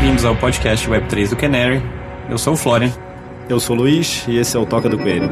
bem-vindos ao podcast Web3 do Canary. Eu sou o Florian. Eu sou o Luiz e esse é o Toca do Coelho.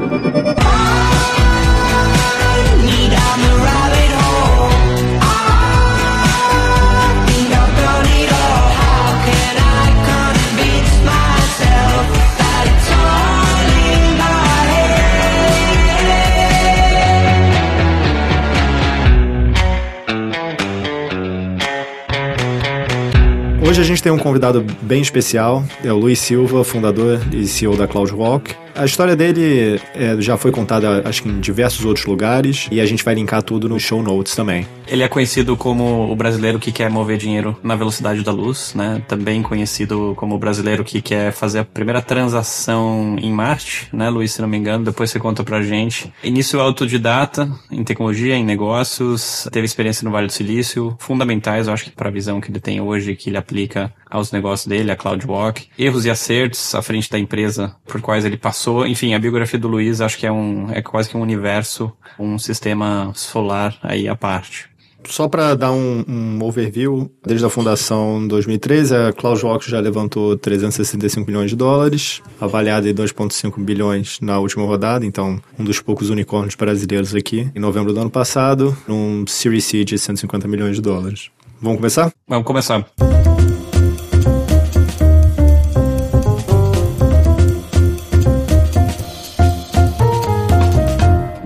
Hoje a gente tem um convidado bem especial, é o Luiz Silva, fundador e CEO da CloudWalk. A história dele é, já foi contada, acho que em diversos outros lugares, e a gente vai linkar tudo no show notes também. Ele é conhecido como o brasileiro que quer mover dinheiro na velocidade da luz, né? Também conhecido como o brasileiro que quer fazer a primeira transação em Marte, né, Luiz, se não me engano. Depois você conta pra gente. Início autodidata em tecnologia, em negócios, teve experiência no Vale do Silício, fundamentais, eu acho que para a visão que ele tem hoje, que ele aplica aos negócios dele, a CloudWalk. Erros e acertos à frente da empresa por quais ele passou. Enfim, a biografia do Luiz acho que é um é quase que um universo, um sistema solar aí à parte. Só para dar um, um, overview, desde a fundação em 2013, a CloudWalk já levantou 365 milhões de dólares, avaliada em 2,5 bilhões na última rodada, então um dos poucos unicórnios brasileiros aqui, em novembro do ano passado, num Series C de 150 milhões de dólares. Vamos começar? Vamos começar.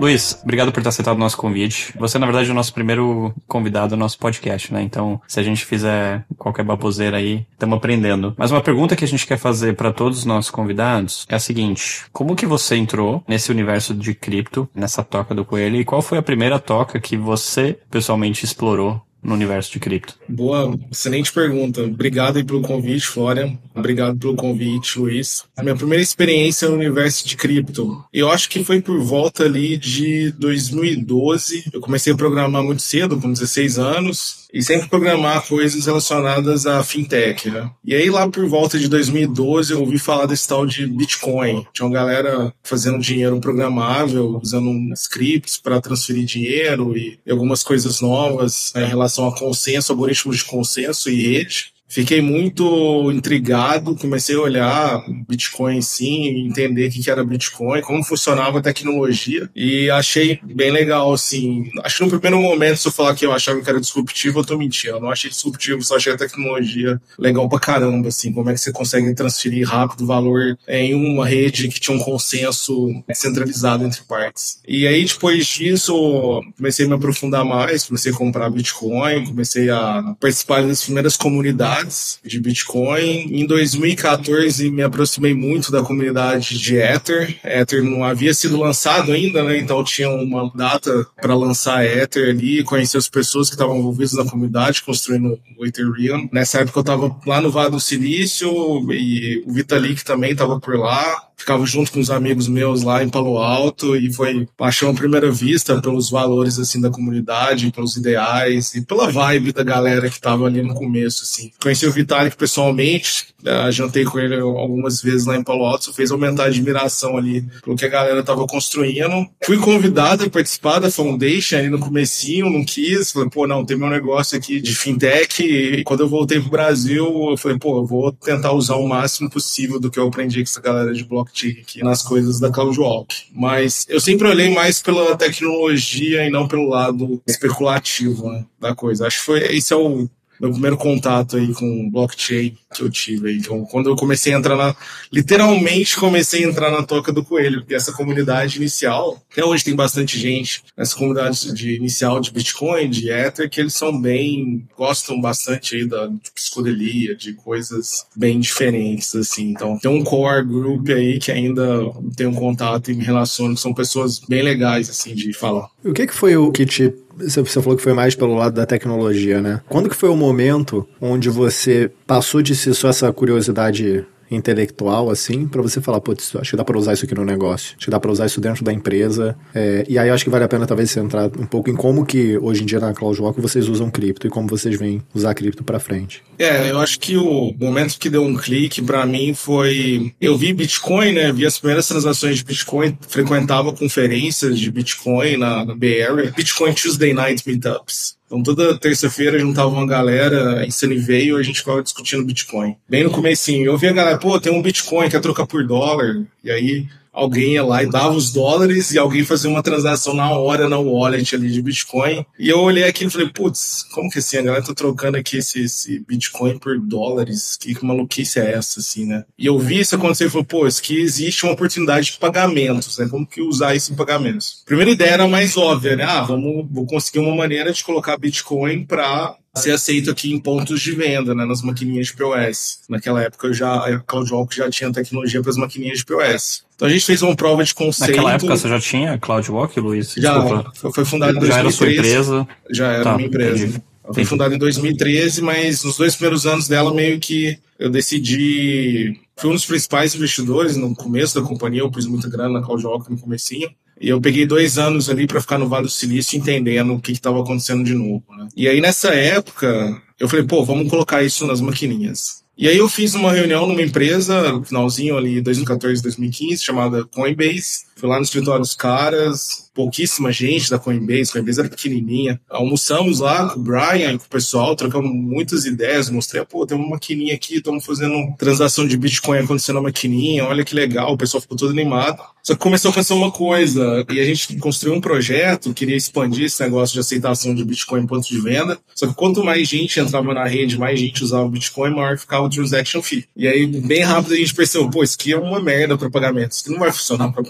Luiz, obrigado por ter aceitado o nosso convite. Você, na verdade, é o nosso primeiro convidado do nosso podcast, né? Então, se a gente fizer qualquer baboseira aí, estamos aprendendo. Mas uma pergunta que a gente quer fazer para todos os nossos convidados é a seguinte: como que você entrou nesse universo de cripto, nessa toca do coelho, e qual foi a primeira toca que você pessoalmente explorou no universo de cripto? Boa, excelente pergunta. Obrigado aí pelo convite, Florian. Obrigado pelo convite, Luiz. A minha primeira experiência no universo de cripto, eu acho que foi por volta ali de 2012. Eu comecei a programar muito cedo, com 16 anos e sempre programar coisas relacionadas à fintech, né? E aí lá por volta de 2012 eu ouvi falar desse tal de Bitcoin. Tinha uma galera fazendo dinheiro programável, usando scripts para transferir dinheiro e algumas coisas novas né, em relação a consenso, algoritmos de consenso e rede. Fiquei muito intrigado, comecei a olhar Bitcoin sim, entender o que era Bitcoin, como funcionava a tecnologia e achei bem legal, assim. Acho que no primeiro momento, se eu falar que eu achava que era disruptivo, eu tô mentindo. Eu não achei disruptivo, só achei a tecnologia legal pra caramba, assim. Como é que você consegue transferir rápido valor em uma rede que tinha um consenso centralizado entre partes. E aí, depois disso, comecei a me aprofundar mais, comecei a comprar Bitcoin, comecei a participar das primeiras comunidades de Bitcoin. Em 2014 me aproximei muito da comunidade de Ether. Ether não havia sido lançado ainda, né? Então tinha uma data para lançar Ether ali, conhecer as pessoas que estavam envolvidas na comunidade, construindo o Ethereum. Nessa época eu estava lá no Vale do Silício e o Vitalik também estava por lá ficava junto com os amigos meus lá em Palo Alto e foi paixão à primeira vista pelos valores assim da comunidade, pelos ideais e pela vibe da galera que tava ali no começo assim. Conheci o Vitalik pessoalmente, uh, jantei com ele algumas vezes lá em Palo Alto, isso fez aumentar a admiração ali pelo que a galera tava construindo. Fui convidado a participar da Foundation ali no comecinho, não quis, falei, pô, não, tem meu negócio aqui de fintech e quando eu voltei pro Brasil, eu falei, pô, eu vou tentar usar o máximo possível do que eu aprendi com essa galera de blockchain nas coisas da CloudWalk. Mas eu sempre olhei mais pela tecnologia e não pelo lado especulativo né, da coisa. Acho que foi, esse é o meu primeiro contato aí com blockchain que eu tive. Então, quando eu comecei a entrar na. Literalmente comecei a entrar na toca do coelho, porque essa comunidade inicial, até hoje tem bastante gente nessa comunidade de inicial de Bitcoin, de Ether, que eles são bem. gostam bastante aí da de psicodelia, de coisas bem diferentes, assim. Então, tem um core group aí que ainda um contato e me relaciono, que são pessoas bem legais, assim, de falar. O que, que foi o que te você falou que foi mais pelo lado da tecnologia, né? Quando que foi o momento onde você passou de ser só essa curiosidade intelectual, assim, para você falar, putz, acho que dá para usar isso aqui no negócio, acho que dá para usar isso dentro da empresa. É, e aí acho que vale a pena talvez você entrar um pouco em como que hoje em dia na CloudWalk vocês usam cripto e como vocês vêm usar cripto para frente. É, eu acho que o momento que deu um clique para mim foi eu vi Bitcoin, né? Vi as primeiras transações de Bitcoin, frequentava conferências de Bitcoin na, na Bay Area, Bitcoin Tuesday Night Meetups. Então toda terça-feira juntava uma galera em Sunnyvale e a gente ficava discutindo Bitcoin. Bem no comecinho, eu via a galera, pô, tem um Bitcoin, quer trocar por dólar? E aí alguém ia lá e dava os dólares e alguém fazia uma transação na hora na wallet ali de Bitcoin. E eu olhei aqui e falei, putz, como que assim? A galera tá trocando aqui esse, esse Bitcoin por dólares? Que, que maluquice é essa, assim, né? E eu vi isso acontecer e falei, pô, isso aqui existe uma oportunidade de pagamentos, né? Como que usar isso em pagamentos? Primeira ideia era mais óbvia, né? Ah, vamos, vou conseguir uma maneira de colocar Bitcoin para ser aceito aqui em pontos de venda, né, nas maquininhas de POS. Naquela época eu já, a CloudWalk já tinha tecnologia para as maquininhas de POS. Então a gente fez uma prova de conceito. Naquela época você já tinha CloudWalk, Luiz? Já, Desculpa. foi fundado em 2013. Já era sua empresa? Já era tá, minha empresa. Entendi. Ela foi fundada em 2013, mas nos dois primeiros anos dela meio que eu decidi... Fui um dos principais investidores no começo da companhia, eu pus muita grana na CloudWalk no comecinho. E eu peguei dois anos ali para ficar no Vale do Silício entendendo o que estava acontecendo de novo. Né? E aí nessa época eu falei, pô, vamos colocar isso nas maquininhas. E aí eu fiz uma reunião numa empresa, no finalzinho ali, 2014, 2015, chamada Coinbase. Fui lá no escritório dos caras, pouquíssima gente da Coinbase, Coinbase era pequenininha. Almoçamos lá com o Brian, com o pessoal, trocamos muitas ideias, mostrei, pô, tem uma maquininha aqui, estamos fazendo transação de Bitcoin acontecendo na maquininha, olha que legal, o pessoal ficou todo animado. Só que começou a acontecer uma coisa, e a gente construiu um projeto, queria expandir esse negócio de aceitação de Bitcoin em pontos de venda, só que quanto mais gente entrava na rede, mais gente usava o Bitcoin, maior ficava o transaction fee. E aí, bem rápido, a gente percebeu, pô, isso aqui é uma merda para pagamentos, isso aqui não vai funcionar para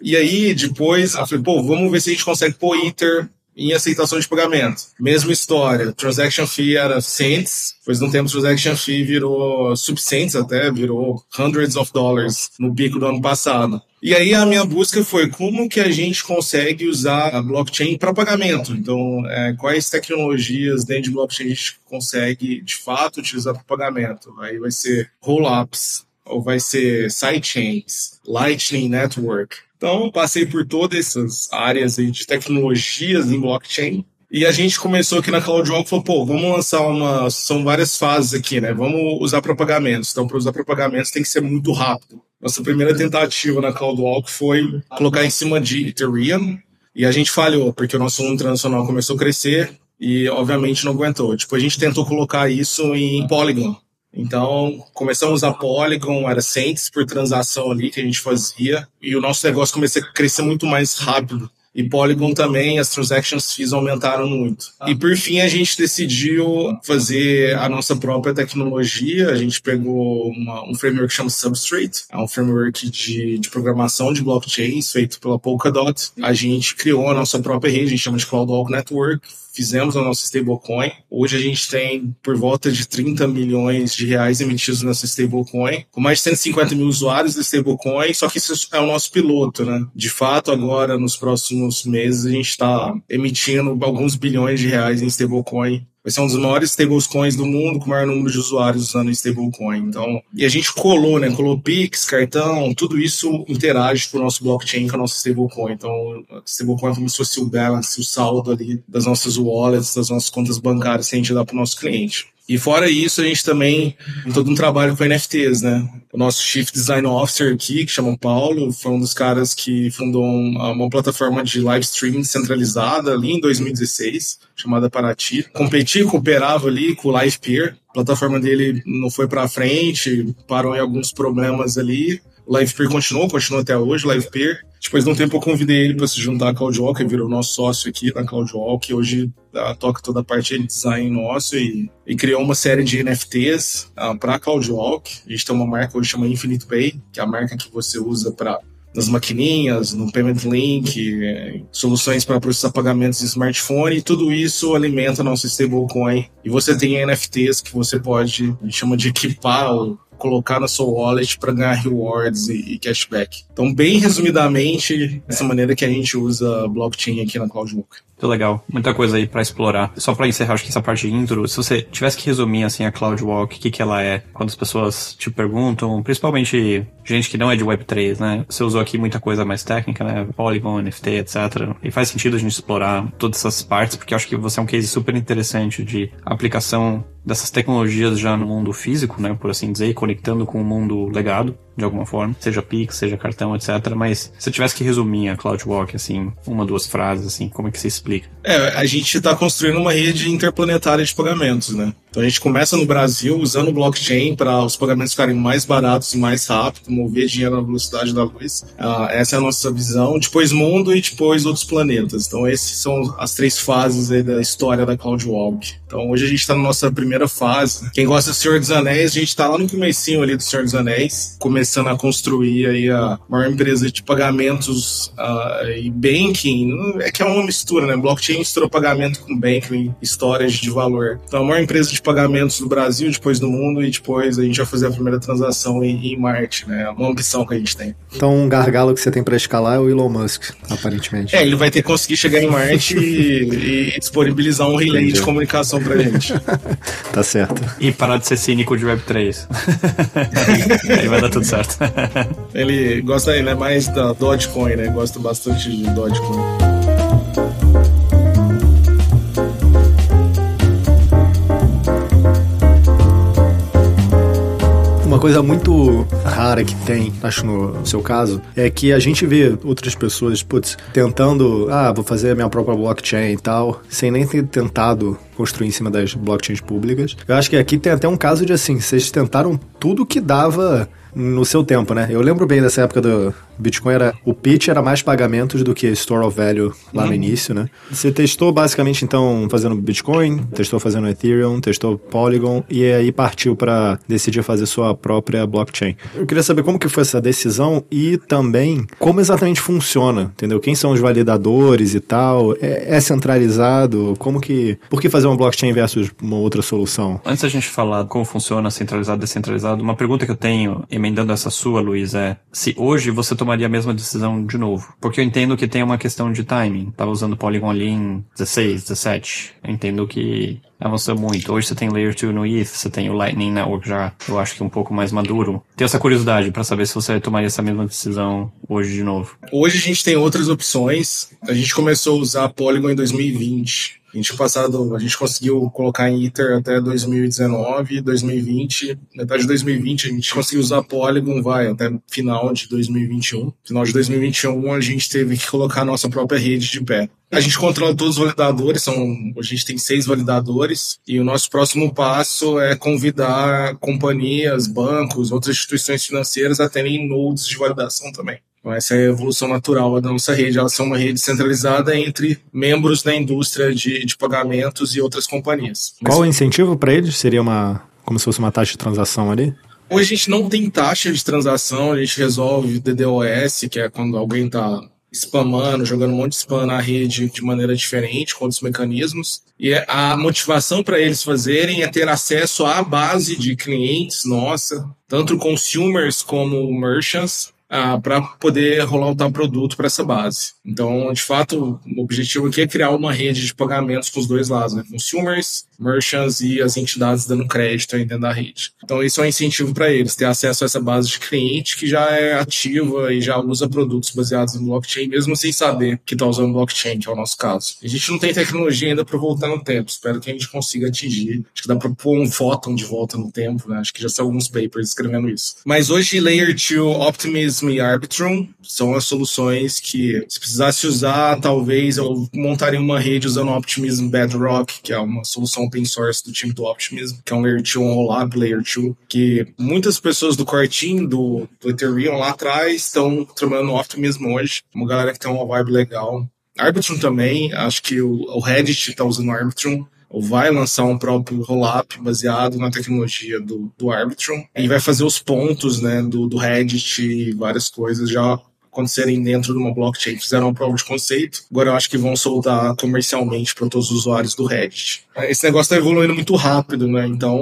E aí, depois, eu falei, pô, vamos ver se a gente consegue pôr Ether em aceitação de pagamento. Mesma história. Transaction fee era cents, pois no tempo transaction fee virou subcents até, virou hundreds of dollars no pico do ano passado. E aí a minha busca foi como que a gente consegue usar a blockchain para pagamento. Então, é, quais tecnologias dentro de blockchain a gente consegue de fato utilizar para pagamento? Aí vai ser roll-ups, ou vai ser sidechains, Lightning Network. Então, passei por todas essas áreas aí de tecnologias em blockchain. E a gente começou aqui na CloudWalk e falou, pô, vamos lançar uma... São várias fases aqui, né? Vamos usar para pagamentos. Então, para usar para pagamentos tem que ser muito rápido. Nossa primeira tentativa na CloudWalk foi colocar em cima de Ethereum. E a gente falhou, porque o nosso mundo internacional começou a crescer e, obviamente, não aguentou. Tipo, a gente tentou colocar isso em Polygon. Então, começamos a Polygon, era cents por transação ali que a gente fazia, e o nosso negócio começou a crescer muito mais rápido. E Polygon também, as transactions fees aumentaram muito. E por fim, a gente decidiu fazer a nossa própria tecnologia. A gente pegou uma, um framework que chama Substrate, é um framework de, de programação de blockchains feito pela Polkadot. A gente criou a nossa própria rede, a gente chama de CloudWalk Network, fizemos a nossa stablecoin. Hoje a gente tem por volta de 30 milhões de reais emitidos nessa stablecoin, com mais de 150 mil usuários da stablecoin, só que isso é o nosso piloto, né? De fato, agora, nos próximos meses, a gente está emitindo alguns bilhões de reais em stablecoin vai ser um dos maiores stablecoins do mundo, com o maior número de usuários usando stablecoin. Então, e a gente colou, né? Colou Pix, cartão, tudo isso interage com o nosso blockchain, com a nossa stablecoin. Então, stablecoin é como se fosse o balance, o saldo ali das nossas wallets, das nossas contas bancárias que a gente dá para o nosso cliente. E fora isso, a gente também tem todo um trabalho com NFTs, né? O nosso Chief Design Officer aqui, que chama Paulo, foi um dos caras que fundou uma, plataforma de live streaming centralizada ali em 2016, chamada Paraty. Competia, cooperava ali com o Live Peer. A plataforma dele não foi para frente, parou em alguns problemas ali. O Live Peer continuou, continua até hoje, o Live Peer. Depois de um tempo eu convidei ele para se juntar à CloudWalk, ele virou nosso sócio aqui na CloudWalk, hoje uh, toca toda a parte de design nosso e, e criou uma série de NFTs uh, ah, para a CloudWalk. A gente tem uma marca hoje chama Infinite Pay, que é a marca que você usa para nas maquininhas, no Payment Link, soluções para processar pagamentos de smartphone, tudo isso alimenta nosso stablecoin. E você tem NFTs que você pode, a gente chama de equipar colocar na sua wallet para ganhar rewards e, e, cashback. Então, bem resumidamente, dessa maneira que a gente usa blockchain aqui na CloudWalk. Muito legal, muita coisa aí para explorar. Só para encerrar, acho que essa parte de intro, se você tivesse que resumir assim a CloudWalk, o que que ela é, quando as pessoas te perguntam, principalmente gente que não é de Web3, né? Você usou aqui muita coisa mais técnica, né? Polygon, NFT, etc. E faz sentido a gente explorar todas essas partes, porque acho que você é um case super interessante de aplicação dessas tecnologias já no mundo físico, né, por assim dizer, conectando com o mundo legado. De alguma forma, seja Pix, seja cartão, etc. Mas se eu tivesse que resumir a CloudWalk, assim, uma, duas frases, assim, como é que você explica? É, a gente está construindo uma rede interplanetária de pagamentos, né? Então a gente começa no Brasil usando blockchain para os pagamentos ficarem mais baratos e mais rápido, mover dinheiro na velocidade da luz. Uh, essa é a nossa visão. Depois mundo e depois outros planetas. Então esses são as três fases da história da CloudWalk. Então hoje a gente está na nossa primeira fase. Quem gosta do Senhor dos Anéis, a gente está lá no comecinho ali do Senhor dos Anéis, começando a construir aí a maior empresa de pagamentos uh, e banking. É que é uma mistura, né? Blockchain mistura pagamento com banking, histórias de valor. Então a maior empresa de pagamentos do Brasil, depois do mundo, e depois a gente vai fazer a primeira transação em, em Marte, né? É uma ambição que a gente tem. Então, um gargalo que você tem para escalar é o Elon Musk, aparentemente. É, ele vai ter que conseguir chegar em Marte e, e, disponibilizar um relay Entendi. de comunicação pra gente. tá certo. E parar de ser cínico de Web3. Aí vai dar tudo certo. ele gosta, ele é mais da Dogecoin, né? Gosta bastante de Dogecoin. Uma coisa muito rara que tem, acho no seu caso, é que a gente vê outras pessoas, putz, tentando, ah, vou fazer a minha própria blockchain e tal, sem nem ter tentado construir em cima das blockchains públicas. Eu acho que aqui tem até um caso de assim, vocês tentaram tudo que dava no seu tempo, né? Eu lembro bem dessa época do, Bitcoin era. O pitch era mais pagamentos do que Store of Value lá uhum. no início, né? Você testou basicamente então fazendo Bitcoin, testou fazendo Ethereum, testou Polygon e aí partiu para decidir fazer sua própria blockchain. Eu queria saber como que foi essa decisão e também como exatamente funciona, entendeu? Quem são os validadores e tal? É, é centralizado? Como que. Por que fazer uma blockchain versus uma outra solução? Antes da gente falar como funciona centralizado e descentralizado, uma pergunta que eu tenho, emendando essa sua, Luiz, é se hoje você tomaria a mesma decisão de novo. Porque eu entendo que tem uma questão de timing. Tava usando Polygon ali em 16, 17. Eu entendo que avançou muito. Hoje você tem Layer 2 no ETH, você tem o Lightning Network já, eu acho que um pouco mais maduro. Tenho essa curiosidade para saber se você tomaria essa mesma decisão hoje de novo. Hoje a gente tem outras opções. A gente começou a usar Polygon em 2020. A gente passado, a gente conseguiu colocar em Ether até 2019, 2020, metade de 2020 a gente conseguiu usar Polygon, vai, até final de 2021. Final de 2021 a gente teve que colocar a nossa própria rede de pé. A gente controla todos os validadores, são, a gente tem seis validadores, e o nosso próximo passo é convidar companhias, bancos, outras instituições financeiras a terem nodes de validação também. Então, essa é a evolução natural da nossa rede. Ela é uma rede centralizada entre membros da indústria de, de pagamentos e outras companhias. Mas, Qual o incentivo para eles? Seria uma como se fosse uma taxa de transação ali? Hoje a gente não tem taxa de transação, a gente resolve DDoS, que é quando alguém está spamando, jogando um monte de spam na rede de maneira diferente, com outros mecanismos. E a motivação para eles fazerem é ter acesso à base de clientes nossa, tanto consumers como merchants, ah, para poder rolar o tal produto para essa base. Então, de fato, o objetivo aqui é criar uma rede de pagamentos com os dois lados, né? consumers, merchants e as entidades dando crédito aí dentro da rede. Então, isso é um incentivo para eles, ter acesso a essa base de cliente que já é ativa e já usa produtos baseados em blockchain, mesmo sem saber que está usando blockchain, que é o nosso caso. A gente não tem tecnologia ainda para voltar no tempo, espero que a gente consiga atingir. Acho que dá para pôr um fóton de volta no tempo, né? Acho que já são alguns papers escrevendo isso. Mas hoje, Layer 2 Optimism e Arbitrum são as soluções que, se precisasse usar, talvez eu montaria uma rede usando Optimism Bedrock, que é uma solução open source do time do Optimism, que é um Layer 2, um rollup Layer 2, que muitas pessoas do team do, do Ethereum lá atrás estão trabalhando no Optimism hoje. Uma galera que tem uma vibe legal. Arbitrum também, acho que o, o Reddit está usando Arbitrum ou vai lançar um próprio rollup baseado na tecnologia do, do Arbitrum e vai fazer os pontos né, do, do Reddit e várias coisas já acontecerem dentro de uma blockchain. Fizeram uma prova de conceito, agora eu acho que vão soltar comercialmente para todos os usuários do Reddit. Esse negócio está evoluindo muito rápido, né? Então,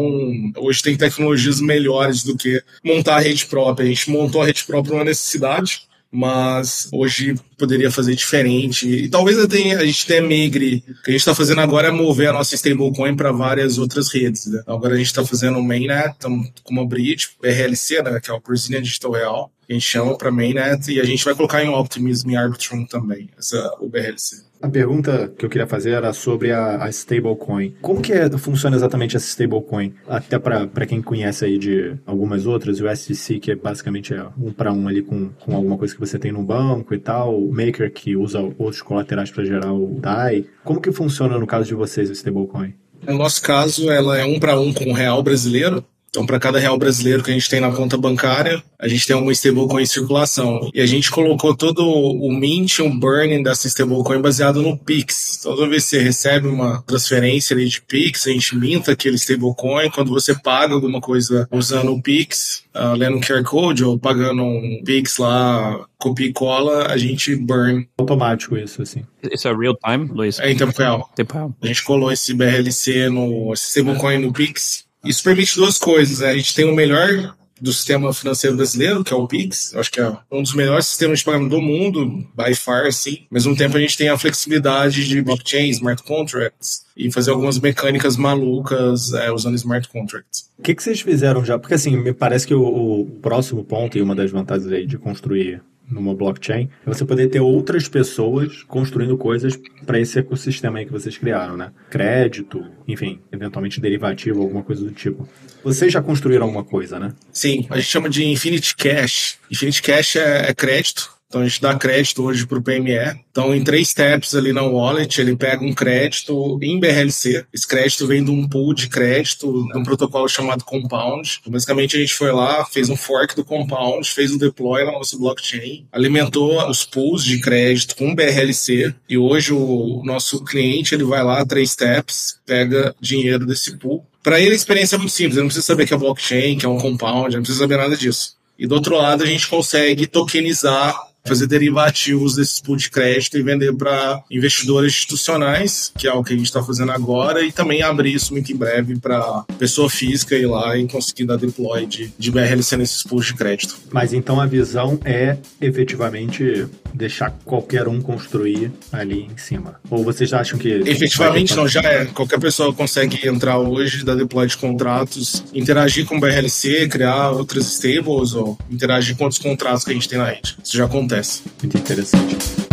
hoje tem tecnologias melhores do que montar a rede própria. A gente montou a rede própria uma necessidade, mas hoje poderia fazer diferente. E talvez até a gente tenha migre. O que a gente está fazendo agora é mover a nossa stablecoin para várias outras redes. Né? Agora a gente está fazendo o mainnet, estamos com uma bridge, BRLC, né, que é o Brazilian Digital Real. A gente chama para mainnet e a gente vai colocar em Optimism e Arbitrum também, essa, o BRLC. A pergunta que eu queria fazer era sobre a, a stablecoin. Como que é, funciona exatamente essa stablecoin? Até para quem conhece aí de algumas outras, o SDC, que é basicamente é um para um ali com, com alguma coisa que você tem no banco e tal, o Maker, que usa outros colaterais para gerar o DAI. Como que funciona no caso de vocês o stablecoin? No nosso caso, ela é um para um com o real brasileiro. Então, para cada real brasileiro que a gente tem na conta bancária, a gente tem uma stablecoin em circulação. E a gente colocou todo o mint e o burning dessa stablecoin baseado no Pix. Toda vez que você recebe uma transferência de Pix, a gente minta aquele stablecoin. Quando você paga alguma coisa usando o Pix, uh, lendo um QR Code ou pagando um Pix lá, copia e cola, a gente burn. Automático isso, assim. Isso é real time, Luiz? É em tempo real. Tempo real. A gente colou esse BRLC no stablecoin no Pix isso permite duas coisas. Né? A gente tem o melhor do sistema financeiro brasileiro, que é o Pix. Eu acho que é um dos melhores sistemas de pagamento do mundo, by far, sim. Ao mesmo tempo, a gente tem a flexibilidade de blockchain, smart contracts, e fazer algumas mecânicas malucas é, usando smart contracts. O que, que vocês fizeram já? Porque, assim, me parece que o, o próximo ponto e uma das vantagens aí de construir numa blockchain, é você poder ter outras pessoas construindo coisas para esse ecossistema aí que vocês criaram, né? Crédito, enfim, eventualmente derivativo, alguma coisa do tipo. Vocês já construíram alguma coisa, né? Sim, a gente chama de Infinity Cash. Infinity Cash é, é crédito então a gente dá crédito hoje para o PME. Então, em três steps ali na wallet, ele pega um crédito em BRLC. Esse crédito vem de um pool de crédito, de um protocolo chamado Compound. Então, basicamente, a gente foi lá, fez um fork do Compound, fez um deploy na nossa blockchain, alimentou os pools de crédito com BRLC. E hoje o nosso cliente ele vai lá, três steps, pega dinheiro desse pool. Para ele a experiência é muito simples, ele não precisa saber que é blockchain, que é um compound, ele não precisa saber nada disso. E do outro lado, a gente consegue tokenizar fazer derivativos desses pool de crédito e vender para investidores institucionais, que é o que a gente está fazendo agora, e também abrir isso muito em breve para pessoa física ir lá e conseguir dar deploy de, de BRLC nesses pools de crédito. Mas então a visão é efetivamente deixar qualquer um construir ali em cima? Ou vocês acham que. Efetivamente não, já é. Qualquer pessoa consegue entrar hoje, dar deploy de contratos, interagir com o BRLC, criar outras stables ou interagir com outros contratos que a gente tem na rede. Isso já acontece acontece. Muito interessante.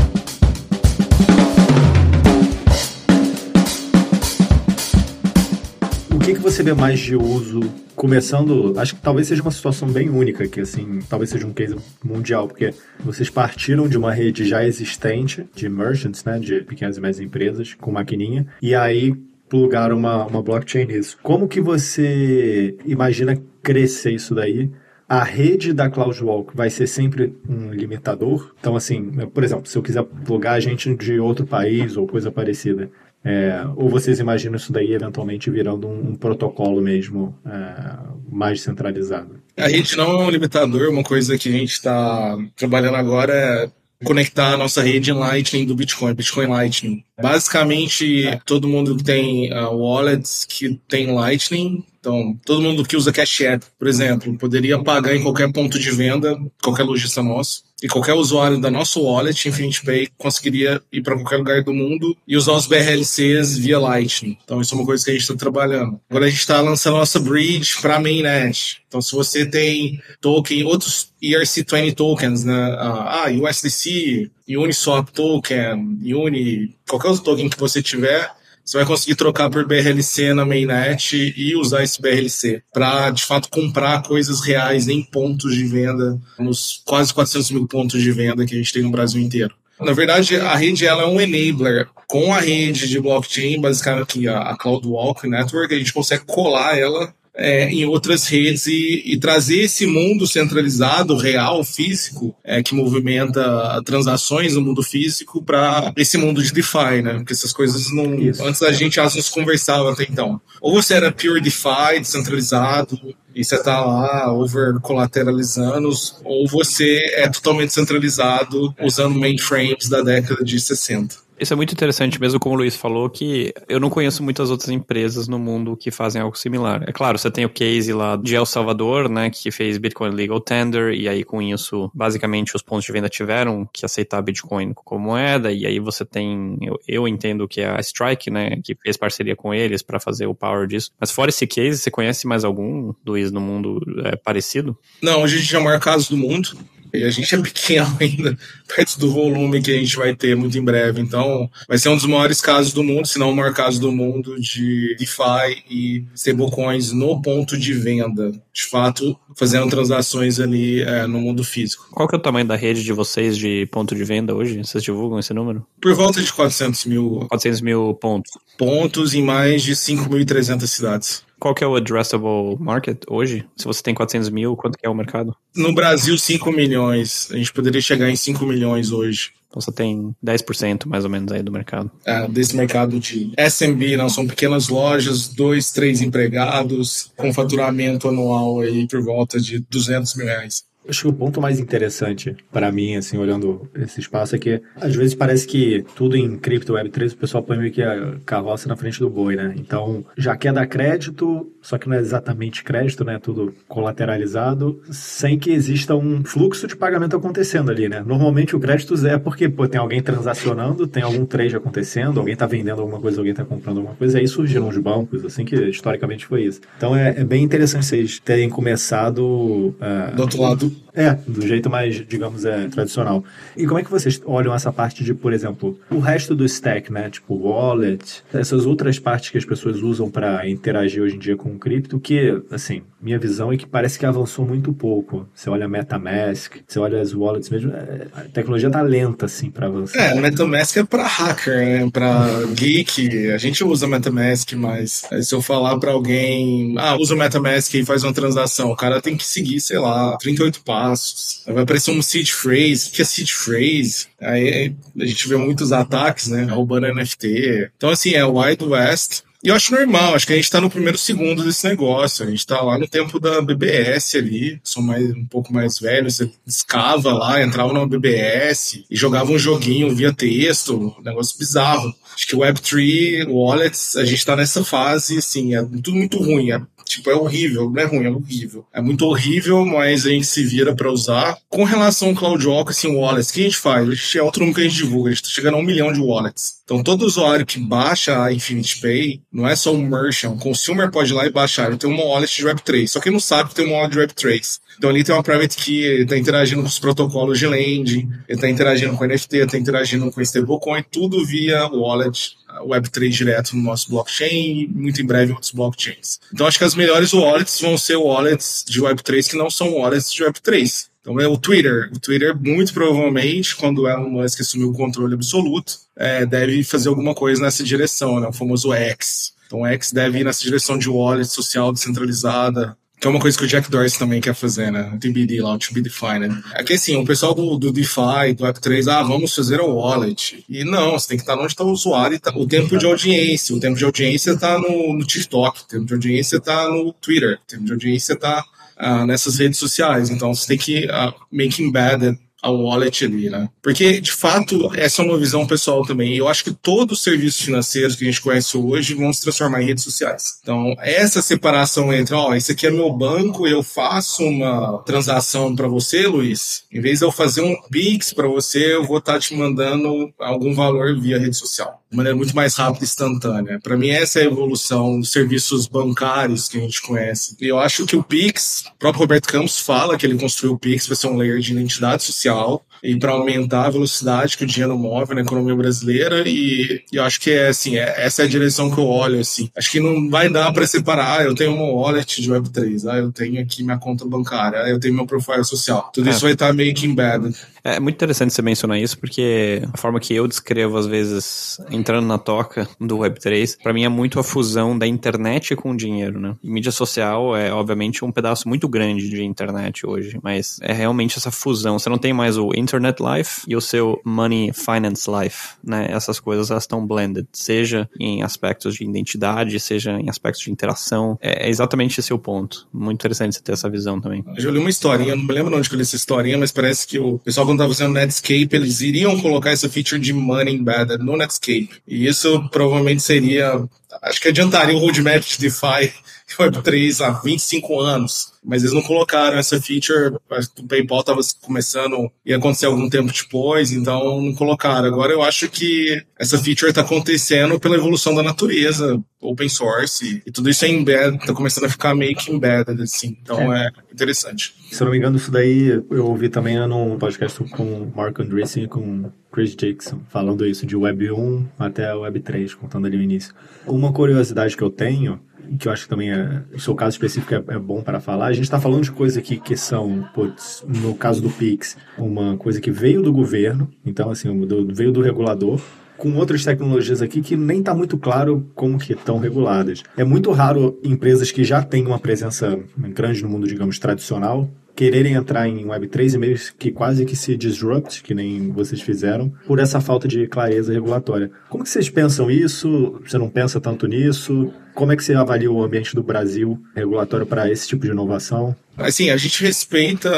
Que, que você vê mais de uso começando, acho que talvez seja uma situação bem única, que assim, talvez seja um case mundial, porque vocês partiram de uma rede já existente de merchants, né, de pequenas e médias empresas com maquininha, e aí plugaram uma, uma blockchain nisso. Como que você imagina crescer isso daí a rede da CloudWalk vai ser sempre um limitador. Então, assim, por exemplo, se eu quiser plugar gente de outro país ou coisa parecida, é, ou vocês imaginam isso daí eventualmente virando um, um protocolo mesmo é, mais centralizado? A rede não é um limitador, uma coisa que a gente está trabalhando agora é conectar a nossa rede Lightning do Bitcoin, Bitcoin Lightning. Basicamente, todo mundo que tem uh, wallets que tem Lightning então, todo mundo que usa Cash App, por exemplo, poderia pagar em qualquer ponto de venda, qualquer lojista nosso, e qualquer usuário da nossa wallet, Infinite Pay, conseguiria ir para qualquer lugar do mundo e usar os BRLCs via Lightning. Então, isso é uma coisa que a gente está trabalhando. Agora, a gente está lançando a nossa bridge para mainnet. Então, se você tem token, outros ERC20 tokens, né? Ah, USDC, Uniswap token, Uni, qualquer outro token que você tiver, você vai conseguir trocar por BRLC na mainnet e usar esse BRLC para, de fato, comprar coisas reais em pontos de venda, nos quase 400 mil pontos de venda que a gente tem no Brasil inteiro. Na verdade, a rede ela é um enabler. Com a rede de blockchain, basicamente a, CloudWalk Network, a gente consegue colar ela é, em outras redes e, e, trazer esse mundo centralizado, real, físico, é, que movimenta transações no mundo físico para esse mundo de DeFi, né? Porque essas coisas não. Isso. Antes a gente elas não se conversavam até então. Ou você era pure DeFi, descentralizado, e você está lá over colateralizando, ou você é totalmente centralizado usando mainframes da década de 60. Isso é muito interessante, mesmo como o Luiz falou, que eu não conheço muitas outras empresas no mundo que fazem algo similar. É claro, você tem o case lá de El Salvador, né, que fez Bitcoin Legal Tender, e aí com isso, basicamente, os pontos de venda tiveram que aceitar Bitcoin como moeda, e aí você tem, eu, eu entendo que é a Strike, né, que fez parceria com eles para fazer o power disso. Mas fora esse case, você conhece mais algum, Luiz, no mundo é, parecido? Não, a gente é o maior caso do mundo. E a gente é pequeno ainda, perto do volume que a gente vai ter muito em breve. Então, vai ser um dos maiores casos do mundo, se não o maior caso do mundo de DeFi e stablecoins no ponto de venda. De fato, fazendo transações ali é, no mundo físico. Qual que é o tamanho da rede de vocês de ponto de venda hoje? Vocês divulgam esse número? Por volta de 400 mil. 400 mil pontos. Pontos em mais de 5.300 cidades. Qual que é o addressable market hoje? Se você tem 400 mil, quanto que é o mercado? No Brasil, 5 milhões. A gente poderia chegar em 5 milhões hoje. Então você tem 10% mais ou menos aí do mercado. É, desse mercado de SMB, não são pequenas lojas, dois, três empregados, com faturamento anual aí por volta de 200 mil reais. Acho que o ponto mais interessante para mim, assim, olhando esse espaço, é que às vezes parece que tudo em cripto Web3 o pessoal põe meio que a carroça na frente do boi, né? Então, já quer dar crédito, só que não é exatamente crédito, né? Tudo colateralizado, sem que exista um fluxo de pagamento acontecendo ali, né? Normalmente o crédito é porque pô, tem alguém transacionando, tem algum trade acontecendo, alguém tá vendendo alguma coisa, alguém tá comprando alguma coisa, aí surgiram os bancos, assim, que historicamente foi isso. Então é, é bem interessante vocês terem começado. Uh, do outro lado é, do jeito mais, digamos, é, tradicional. E como é que vocês olham essa parte de, por exemplo, o resto do stack, né? Tipo wallet, essas outras partes que as pessoas usam para interagir hoje em dia com o cripto, que, assim, minha visão é que parece que avançou muito pouco. Você olha MetaMask, você olha as wallets mesmo, é, a tecnologia tá lenta, assim, para avançar. É, MetaMask é para hacker, né? Para geek. A gente usa MetaMask, mas se eu falar para alguém, ah, usa o MetaMask e faz uma transação, o cara tem que seguir, sei lá, 38 passos. Vai aparecer um seed phrase. O que é seed phrase? Aí a gente vê muitos ataques, né? Roubando NFT. Então, assim, é Wild West. E eu acho normal, acho que a gente tá no primeiro segundo desse negócio. A gente tá lá no tempo da BBS ali, sou mais, um pouco mais velho, você escava lá, entrava numa BBS e jogava um joguinho via texto, um negócio bizarro. Acho que Web3, wallets, a gente tá nessa fase, assim, é tudo muito ruim. É Tipo, é horrível, não é ruim, é horrível. É muito horrível, mas a gente se vira para usar. Com relação ao CloudWalk, assim, wallets, o que a gente faz? A gente é outro número que a gente divulga, a gente tá chegando a um milhão de wallets. Então, todo usuário que baixa a Infinity Pay, não é só um merchant, um consumer pode ir lá e baixar. Ele tem uma wallet de Web3, só que não sabe que tem uma wallet de Web3. Então, ali tem uma private key, ele tá interagindo com os protocolos de lending, ele tá interagindo com NFT, ele tá interagindo com stablecoin, tudo via wallet Web3 direto no nosso blockchain e muito em breve outros blockchains. Então acho que as melhores wallets vão ser wallets de Web3 que não são wallets de Web3. Então é o Twitter. O Twitter, muito provavelmente, quando o Elon Musk assumiu o controle absoluto, é, deve fazer alguma coisa nessa direção, né? o famoso X. Então o X deve ir nessa direção de wallet social descentralizada, que é uma coisa que o Jack Dorsey também quer fazer, né? TBD lá, o To Be Defined. É que assim, o pessoal do, do DeFi, do Web3, ah, vamos fazer o wallet. E não, você tem que estar onde está o usuário tá, o tempo de audiência. O tempo de audiência está no, no TikTok, o tempo de audiência está no Twitter, o tempo de audiência está ah, nessas redes sociais. Então você tem que uh, make embedded a wallet ali, né? Porque, de fato, essa é uma visão pessoal também. Eu acho que todos os serviços financeiros que a gente conhece hoje vão se transformar em redes sociais. Então, essa separação entre, ó, esse aqui é meu banco, eu faço uma transação para você, Luiz, em vez de eu fazer um Pix para você, eu vou estar tá te mandando algum valor via rede social de maneira muito mais rápida e instantânea. Para mim, essa é a evolução dos serviços bancários que a gente conhece. E eu acho que o Pix, o próprio Roberto Campos fala que ele construiu o Pix para ser um layer de identidade social child e para aumentar a velocidade que o dinheiro move na economia brasileira e, e eu acho que é assim, é, essa é a direção que eu olho assim. Acho que não vai dar para separar, ah, eu tenho uma wallet de Web3, ah, eu tenho aqui minha conta bancária, ah, eu tenho meu profile social. Tudo é. isso vai estar meio que embedded. É muito interessante você mencionar isso, porque a forma que eu descrevo, às vezes, entrando na toca do Web3, para mim é muito a fusão da internet com o dinheiro, né? E mídia social é, obviamente, um pedaço muito grande de internet hoje, mas é realmente essa fusão. Você não tem mais o Internet Life e o seu Money Finance Life, né? Essas coisas, elas estão blended, seja em aspectos de identidade, seja em aspectos de interação. É, é exatamente esse o ponto. Muito interessante você ter essa visão também. Eu li uma historinha, não me lembro onde que eu li essa historinha, mas parece que o pessoal quando estava usando Netscape, eles iriam colocar essa feature de money embedded no Netscape. E isso provavelmente seria acho que adiantaria o roadmap de DeFi e Web3 há 25 anos. Mas eles não colocaram essa feature, o PayPal estava começando, ia acontecer algum tempo depois, então não colocaram. Agora eu acho que essa feature está acontecendo pela evolução da natureza, open source, e tudo isso é embed, está começando a ficar meio que embedded, assim. Então é, é interessante. Se eu não me engano, isso daí eu ouvi também num podcast com o Mark Andreessen e com Chris Jackson, falando isso de Web 1 até Web 3, contando ali o início. Uma curiosidade que eu tenho que eu acho que também é, o seu caso específico é, é bom para falar. A gente está falando de coisas aqui que são, putz, no caso do Pix, uma coisa que veio do governo, então assim, do, veio do regulador, com outras tecnologias aqui que nem está muito claro como que estão reguladas. É muito raro empresas que já têm uma presença grande no mundo, digamos, tradicional, quererem entrar em Web3 e meio que quase que se disrupt, que nem vocês fizeram, por essa falta de clareza regulatória. Como que vocês pensam isso? Você não pensa tanto nisso? Como é que você avalia o ambiente do Brasil regulatório para esse tipo de inovação? Assim, a gente respeita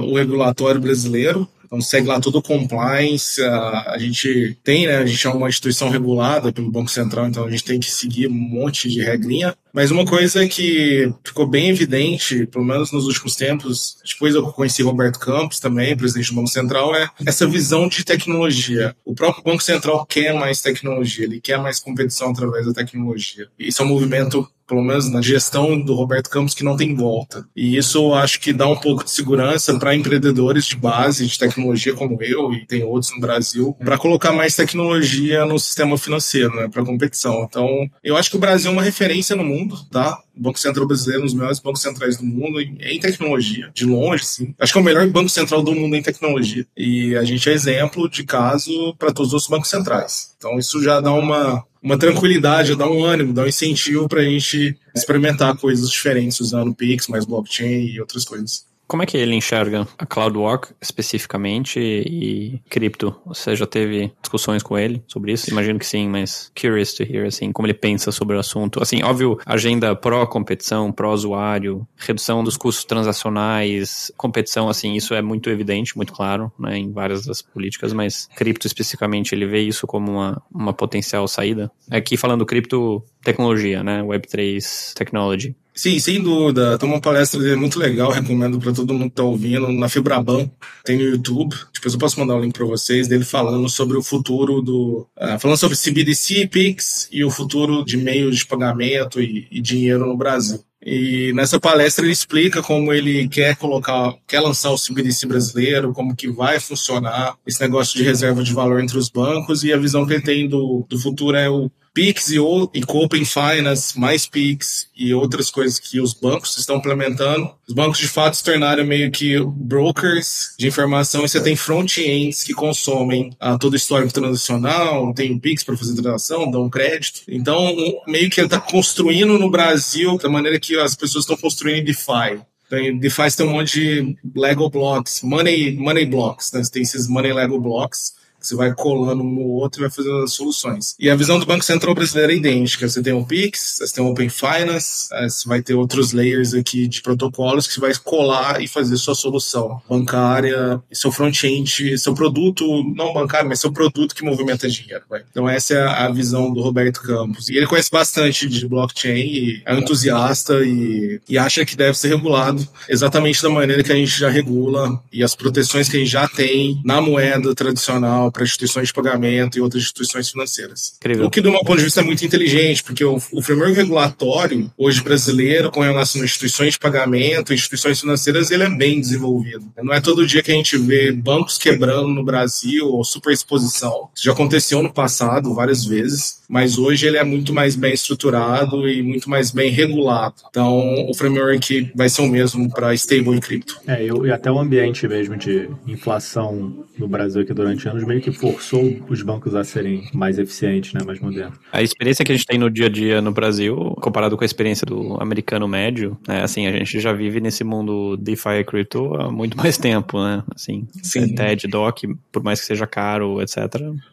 o regulatório brasileiro, então segue lá todo o compliance. A, a gente tem, né? A gente é uma instituição regulada pelo Banco Central, então a gente tem que seguir um monte de regrinha. Mas uma coisa que ficou bem evidente, pelo menos nos últimos tempos, depois eu conheci Roberto Campos também, presidente do Banco Central, é essa visão de tecnologia. O próprio Banco Central quer mais tecnologia, ele quer mais competição através da tecnologia. Isso é um movimento pelo menos na gestão do Roberto Campos, que não tem volta. E isso eu acho que dá um pouco de segurança para empreendedores de base de tecnologia como eu e tem outros no Brasil, para colocar mais tecnologia no sistema financeiro, né, para competição. Então, eu acho que o Brasil é uma referência no mundo, tá? O Banco Central brasileiro um dos melhores bancos centrais do mundo em tecnologia, de longe, sim. Acho que é o melhor banco central do mundo em tecnologia. E a gente é exemplo de caso para todos os bancos centrais. Então, isso já dá uma, uma tranquilidade, dá um ânimo, dá um incentivo para a gente experimentar coisas diferentes usando Pix, mais blockchain e outras coisas. Como é que ele enxerga a CloudWalk especificamente e cripto? Você já teve discussões com ele sobre isso? Imagino que sim, mas curious to hear, assim, como ele pensa sobre o assunto. Assim, óbvio, agenda pró-competição, pró-usuário, redução dos custos transacionais, competição, assim, isso é muito evidente, muito claro, né, em várias das políticas, mas cripto especificamente, ele vê isso como uma, uma potencial saída? Aqui falando cripto tecnologia, né, Web3 technology. Sim, sem dúvida. Tem uma palestra dele muito legal, recomendo para todo mundo que tá ouvindo, na Fibraban, tem no YouTube. Depois eu posso mandar o um link para vocês, dele falando sobre o futuro do. Uh, falando sobre CBDC, PIX e o futuro de meios de pagamento e, e dinheiro no Brasil. E nessa palestra ele explica como ele quer colocar, quer lançar o CBDC brasileiro, como que vai funcionar esse negócio de reserva de valor entre os bancos e a visão que ele tem do, do futuro é o Pix e, e Open Finance, mais Pix e outras coisas que os bancos estão implementando. Os bancos de fato se tornaram meio que brokers de informação e você tem front-ends que consomem ah, todo o histórico transacional, tem Pix para fazer transação, dão crédito. Então, meio que ele está construindo no Brasil da maneira que as pessoas estão construindo DeFi. Tem, DeFi tem um monte de Lego blocks, money, money blocks, né? Tem esses money Lego blocks você vai colando um no outro e vai fazendo as soluções. E a visão do Banco Central brasileiro é idêntica. Você tem o Pix, você tem o Open Finance, eh, você vai ter outros layers aqui de protocolos que você vai colar e fazer sua solução bancária, seu front-end, seu produto, não bancário, mas seu produto que movimenta dinheiro. Vai. Então essa é a visão do Roberto Campos. E ele conhece bastante de blockchain é entusiasta e, e acha que deve ser regulado exatamente da maneira que a gente já regula e as proteções que a gente já tem na moeda tradicional para instituições de pagamento e outras instituições financeiras. Incrível. O que, do meu ponto de vista, é muito inteligente, porque o, o framework regulatório, hoje brasileiro, com relação a instituições de pagamento, instituições financeiras, ele é bem desenvolvido. Não é todo dia que a gente vê bancos quebrando no Brasil ou superexposição. Isso já aconteceu no passado várias vezes, mas hoje ele é muito mais bem estruturado e muito mais bem regulado. Então, o framework vai ser o mesmo para stable e cripto. É, eu, e até o ambiente mesmo de inflação no Brasil aqui durante anos meio que forçou os bancos a serem mais eficientes, né, mais modernos. A experiência que a gente tem no dia a dia no Brasil, comparado com a experiência do americano médio, é assim, a gente já vive nesse mundo DeFi e crypto há muito mais tempo, né? Assim, Sim. TED, DOC, por mais que seja caro, etc.,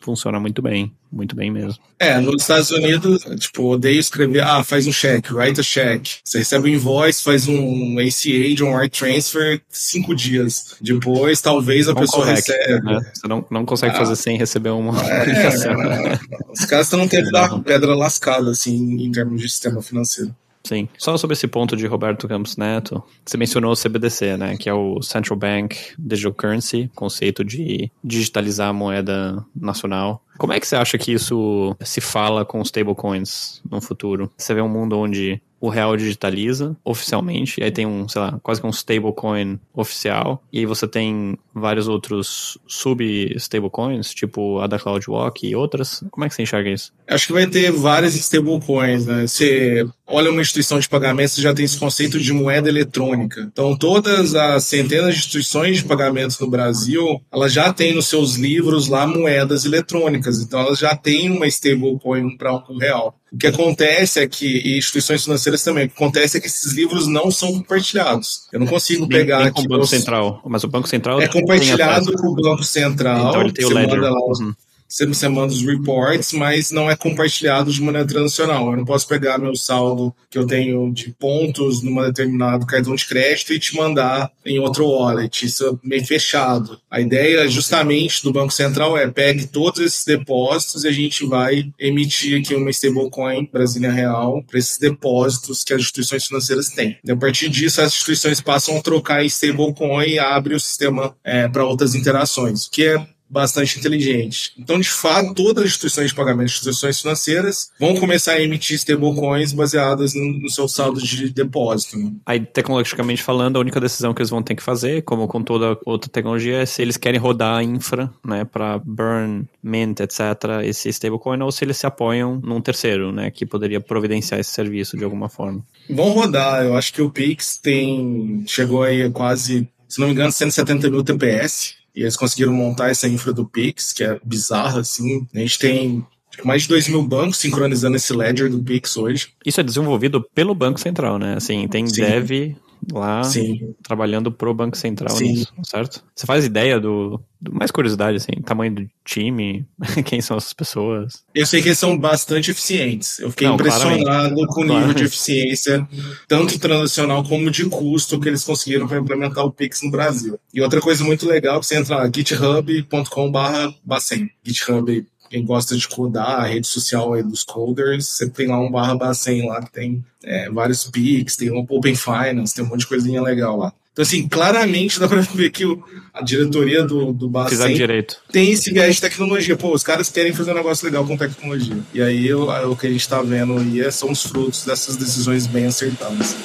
funciona muito bem. Muito bem mesmo. É, nos Estados Unidos, tipo, odeio escrever, ah, faz um cheque, write a check. Você recebe um invoice, faz um ACH, um wire transfer, cinco dias. Depois, talvez a não pessoa correct, recebe. Né? Você não, não consegue ah, fazer sem receber uma é. É, os caras estão tendo dar pedra lascada, assim, em termos de sistema financeiro. Sim. Só sobre esse ponto de Roberto Campos Neto, você mencionou o CBDC, né? Que é o Central Bank Digital Currency, conceito de digitalizar a moeda nacional. Como é que você acha que isso se fala com os stablecoins no futuro? Você vê um mundo onde o real digitaliza oficialmente, e aí tem um, sei lá, quase que um stablecoin oficial, e aí você tem vários outros sub-stablecoins, tipo a da CloudWalk e outras. Como é que você enxerga isso? Acho que vai ter várias stablecoins, né? Você olha uma instituição de pagamento, você já tem esse conceito de moeda eletrônica. Então, todas as centenas de instituições de pagamentos no Brasil, elas já têm nos seus livros lá moedas eletrônicas. Então, elas já têm uma stablecoin para um real. O que acontece é que, e instituições financeiras também, o que acontece é que esses livros não são compartilhados. Eu não consigo nem, pegar nem com o Banco Central, mas o Banco Central é compartilhado com o Banco Central. Então ele tem o ledger. Lá, uhum você manda os reports, mas não é compartilhado de maneira transacional. Eu não posso pegar meu saldo que eu tenho de pontos numa determinado cartão de crédito e te mandar em outro wallet. Isso é meio fechado. A ideia justamente do Banco Central é pegue todos esses depósitos e a gente vai emitir aqui uma stablecoin Brasília Real para esses depósitos que as instituições financeiras têm. E a partir disso, as instituições passam a trocar em stablecoin e abre o sistema é, para outras interações, que é bastante inteligente. Então, de fato, todas as instituições de pagamento, instituições financeiras, vão começar a emitir stablecoins baseadas no, no, seu saldo de depósito. Né? Aí, tecnologicamente falando, a única decisão que eles vão ter que fazer, como com toda outra tecnologia, é se eles querem rodar a infra, né, para burn, mint, etc., esse stablecoin, ou se eles se apoiam num terceiro, né, que poderia providenciar esse serviço de alguma forma. Vão rodar, eu acho que o Pix tem, chegou aí a quase, se não me engano, 170 mil TPS, e eles conseguiram montar essa infra do Pix, que é bizarra, assim. A gente tem mais de 2 mil bancos sincronizando esse ledger do Pix hoje. Isso é desenvolvido pelo Banco Central, né? Assim, tem Sim. dev lá Sim. trabalhando pro Banco Central Sim. nisso, certo? Você faz ideia do, do, Mais curiosidade, assim, tamanho do time, quem são essas pessoas? Eu sei que eles são bastante eficientes. Eu fiquei Não, impressionado claramente. com o nível de eficiência, tanto transacional como de custo, que eles conseguiram para implementar o Pix no Brasil. E outra coisa muito legal, você entra lá, github.com.br Bacen. GitHub quem gosta de codar, a rede social aí dos coders, você tem lá um barra Bacen lá que tem é, vários pics, tem um Open Finance, tem um monte de coisinha legal lá. Então, assim, claramente dá pra ver que o, a diretoria do, do Bacen tem esse viés de tecnologia. Pô, os caras querem fazer um negócio legal com tecnologia. E aí o, o que a gente tá vendo aí é, são os frutos dessas decisões bem acertadas.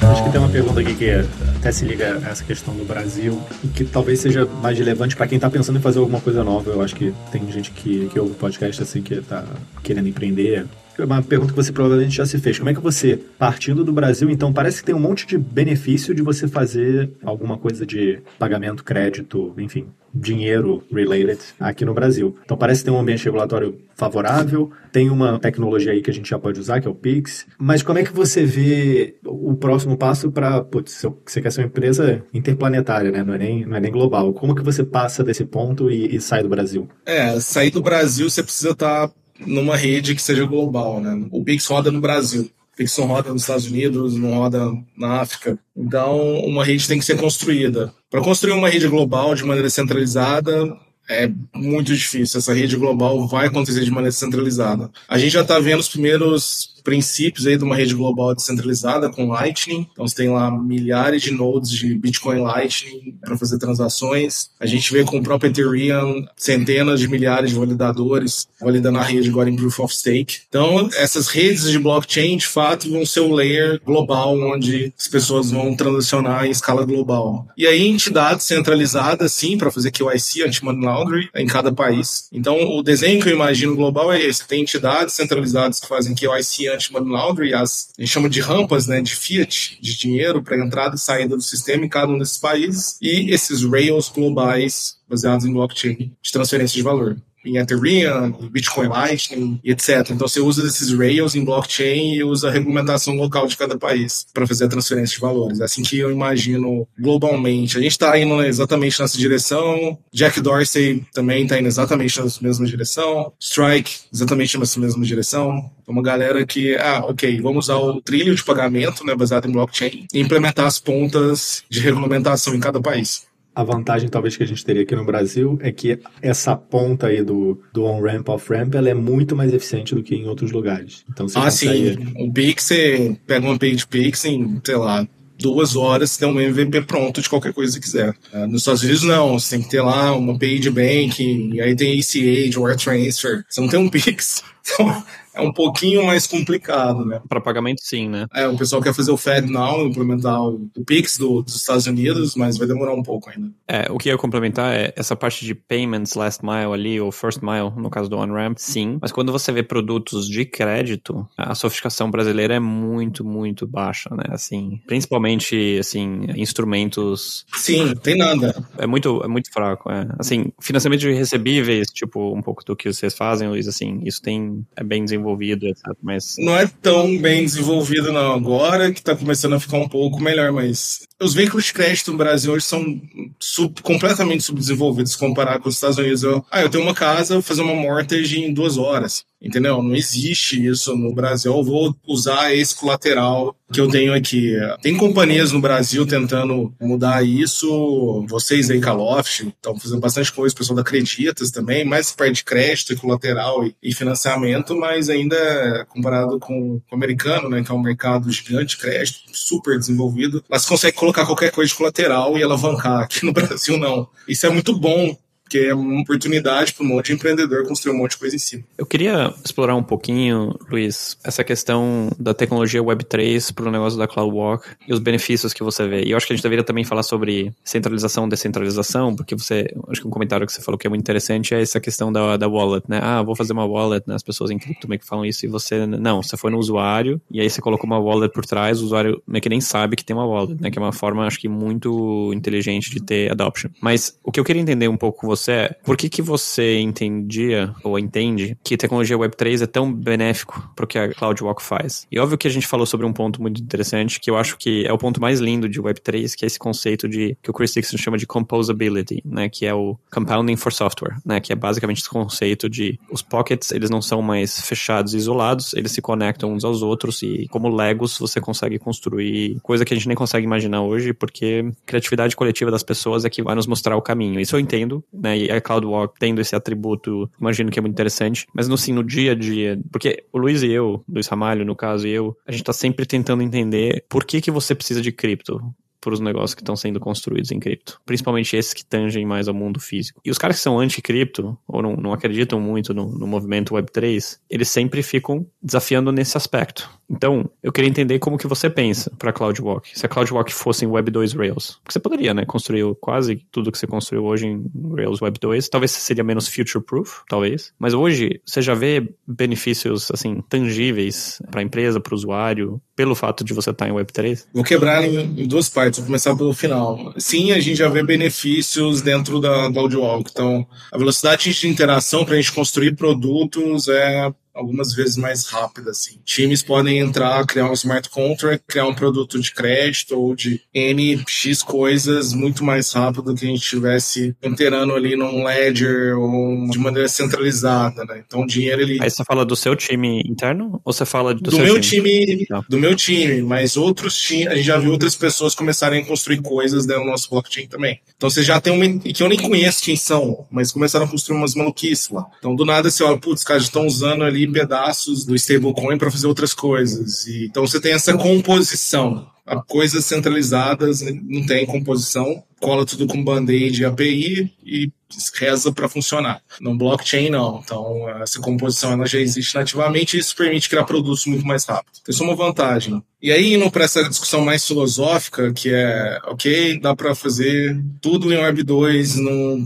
Acho que tem uma pergunta aqui que é até se liga a essa questão do Brasil e que talvez seja mais relevante para quem está pensando em fazer alguma coisa nova. Eu acho que tem gente que, que ouve podcast assim que está querendo empreender, uma pergunta que você provavelmente já se fez. Como é que você, partindo do Brasil, então parece que tem um monte de benefício de você fazer alguma coisa de pagamento, crédito, enfim, dinheiro related aqui no Brasil. Então parece ter um ambiente regulatório favorável, tem uma tecnologia aí que a gente já pode usar, que é o Pix. Mas como é que você vê o próximo passo para, putz, você quer ser uma empresa interplanetária, né? Não é nem, não é nem global. Como que você passa desse ponto e, e sai do Brasil? É, sair do Brasil você precisa estar tá numa rede que seja global, né? O Pix roda no Brasil. O Pix não roda nos Estados Unidos, não roda na África. Então, uma rede tem que ser construída. Para construir uma rede global de maneira centralizada, é muito difícil. Essa rede global vai acontecer de maneira centralizada. A gente já está vendo os primeiros princípios aí de uma rede global descentralizada com Lightning. Então você tem lá milhares de nodes de Bitcoin Lightning para fazer transações. A gente vê com o próprio Ethereum centenas de milhares de validadores validando a rede agora em Proof of Stake. Então essas redes de blockchain de fato vão ser o layer global onde as pessoas vão transacionar em escala global. E aí entidades centralizadas sim para fazer KYC, anti-money laundering em cada país. Então o desenho que eu imagino global é esse. Tem entidades centralizadas que fazem KYC anti-money laundering, as, a gente chama de rampas né, de fiat, de dinheiro para entrada e saída do sistema em cada um desses países, e esses rails globais baseados em blockchain de transferência de valor. Em Ethereum, Bitcoin Lightning, etc. Então você usa esses rails em blockchain e usa a regulamentação local de cada país para fazer a transferência de valores. É assim que eu imagino globalmente. A gente está indo exatamente nessa direção. Jack Dorsey também está indo exatamente nessa mesma direção. Strike, exatamente nessa mesma direção. Uma galera que, ah, ok, vamos usar o trilho de pagamento, né, baseado em blockchain, e implementar as pontas de regulamentação em cada país. A vantagem, talvez, que a gente teria aqui no Brasil é que essa ponta aí do, do on-ramp, off-ramp, ela é muito mais eficiente do que em outros lugares. Então, você ah, consegue... sim. O Pix, você pega uma page Pix em, sei lá, duas horas tem um MVP pronto de qualquer coisa que quiser. Uh, nos Estados Unidos, não. Você tem que ter lá uma page banking, e aí tem ACH, Wire Transfer. Você não tem um Pix. Então, é um pouquinho mais complicado, né? Para pagamento, sim, né? É, o pessoal quer fazer o FedNow, implementar o, o Pix do, dos Estados Unidos, mas vai demorar um pouco ainda. É, o que eu ia complementar é essa parte de payments last mile ali, ou first mile, no caso do OnRamp, sim. Mas quando você vê produtos de crédito, a sofisticação brasileira é muito, muito baixa, né? Assim, principalmente, assim, instrumentos... Sim, tem nada. É muito, é muito fraco, é. Assim, financiamento de recebíveis, tipo, um pouco do que vocês fazem, Luiz, assim, isso tem, é bem desenvolvido desenvolvido, etc. Mas... Não é tão bem desenvolvido não agora, que está começando a ficar um pouco melhor, mas os veículos de crédito no Brasil hoje são sub, completamente subdesenvolvidos comparado com os Estados Unidos. Eu, ah, eu tenho uma casa, vou fazer uma mortgage em duas horas. Entendeu? Não existe isso no Brasil. Eu vou usar esse colateral que eu tenho aqui. Tem companhias no Brasil tentando mudar isso. Vocês aí, Caloft, estão fazendo bastante coisa. O pessoal da Creditas também, mais parte de crédito e colateral e, financiamento, mas ainda comparado com, o americano, né, que é um mercado gigante crédito, super desenvolvido, mas consegue colocar qualquer coisa de colateral e alavancar. Aqui no Brasil, não. Isso é muito bom porque é uma oportunidade para um monte de empreendedor construir um monte de coisa em cima. Eu queria explorar um pouquinho, Luiz, essa questão da tecnologia Web3 para o negócio da CloudWalk e os benefícios que você vê. E eu acho que a gente deveria também falar sobre centralização, descentralização, porque você, acho que um comentário que você falou que é muito interessante é essa questão da, da wallet, né? Ah, vou fazer uma wallet, né? As pessoas em cripto meio que falam isso e você, não, você foi no usuário e aí você colocou uma wallet por trás, o usuário meio que nem sabe que tem uma wallet, né? Que é uma forma, acho que muito inteligente de ter adoption. Mas o que eu queria entender um pouco com você é, por que que você entendia ou entende que tecnologia Web3 é tão benéfico para o que a CloudWalk faz? E óbvio que a gente falou sobre um ponto muito interessante, que eu acho que é o ponto mais lindo de Web3, que é esse conceito de que o Chris Dixon chama de composability, né, que é o compounding for software, né, que é basicamente esse conceito de os pockets, eles não são mais fechados e isolados, eles se conectam uns aos outros e como Legos você consegue construir coisa que a gente nem consegue imaginar hoje, porque criatividade coletiva das pessoas é que vai nos mostrar o caminho. Isso eu entendo, né, e a CloudWalk tendo esse atributo, imagino que é muito interessante. Mas no sim, no dia a dia, porque o Luiz e eu, Luiz Ramalho, no caso, e eu, a gente tá sempre tentando entender por que que você precisa de cripto para os negócios que estão sendo construídos em cripto, principalmente esses que tangem mais ao mundo físico. E os caras que são anti-cripto, ou não, não acreditam muito no, no movimento Web3, eles sempre ficam desafiando nesse aspecto. Então, eu queria entender como que você pensa para CloudWalk. Se a CloudWalk fosse em Web 2 Rails, porque você poderia, né, construir quase tudo que você construiu hoje em Rails Web 2, talvez seria menos future proof, talvez, mas hoje você já vê benefícios assim tangíveis para a empresa, para o usuário, pelo fato de você estar em Web 3? Vou quebrar em duas partes, vou começar pelo final. Sim, a gente já vê benefícios dentro da CloudWalk. Então, a velocidade de interação para a gente construir produtos é algumas vezes mais rápida, assim. Times podem entrar, criar um smart contract, criar um produto de crédito ou de NX coisas muito mais rápido do que a gente estivesse inteirando ali num ledger ou de maneira centralizada, né? Então o dinheiro ele... Aí você fala do seu time interno ou você fala do, do meu time? time do meu time, mas outros times, a gente já viu outras pessoas começarem a construir coisas dentro do nosso blockchain também. Então você já tem uma, que eu nem conheço quem são, mas começaram a construir umas maluquices lá. Então do nada você olha, putz, caras estão usando ali pedaços do stablecoin para fazer outras coisas. E, então você tem essa composição. A coisas centralizadas não tem composição, cola tudo com band-aid API e reza para funcionar. No blockchain, não. Então, essa composição ela já existe nativamente e isso permite criar produtos muito mais rápido. Então, isso é uma vantagem. E aí, indo para essa discussão mais filosófica, que é, ok, dá para fazer tudo em Web 2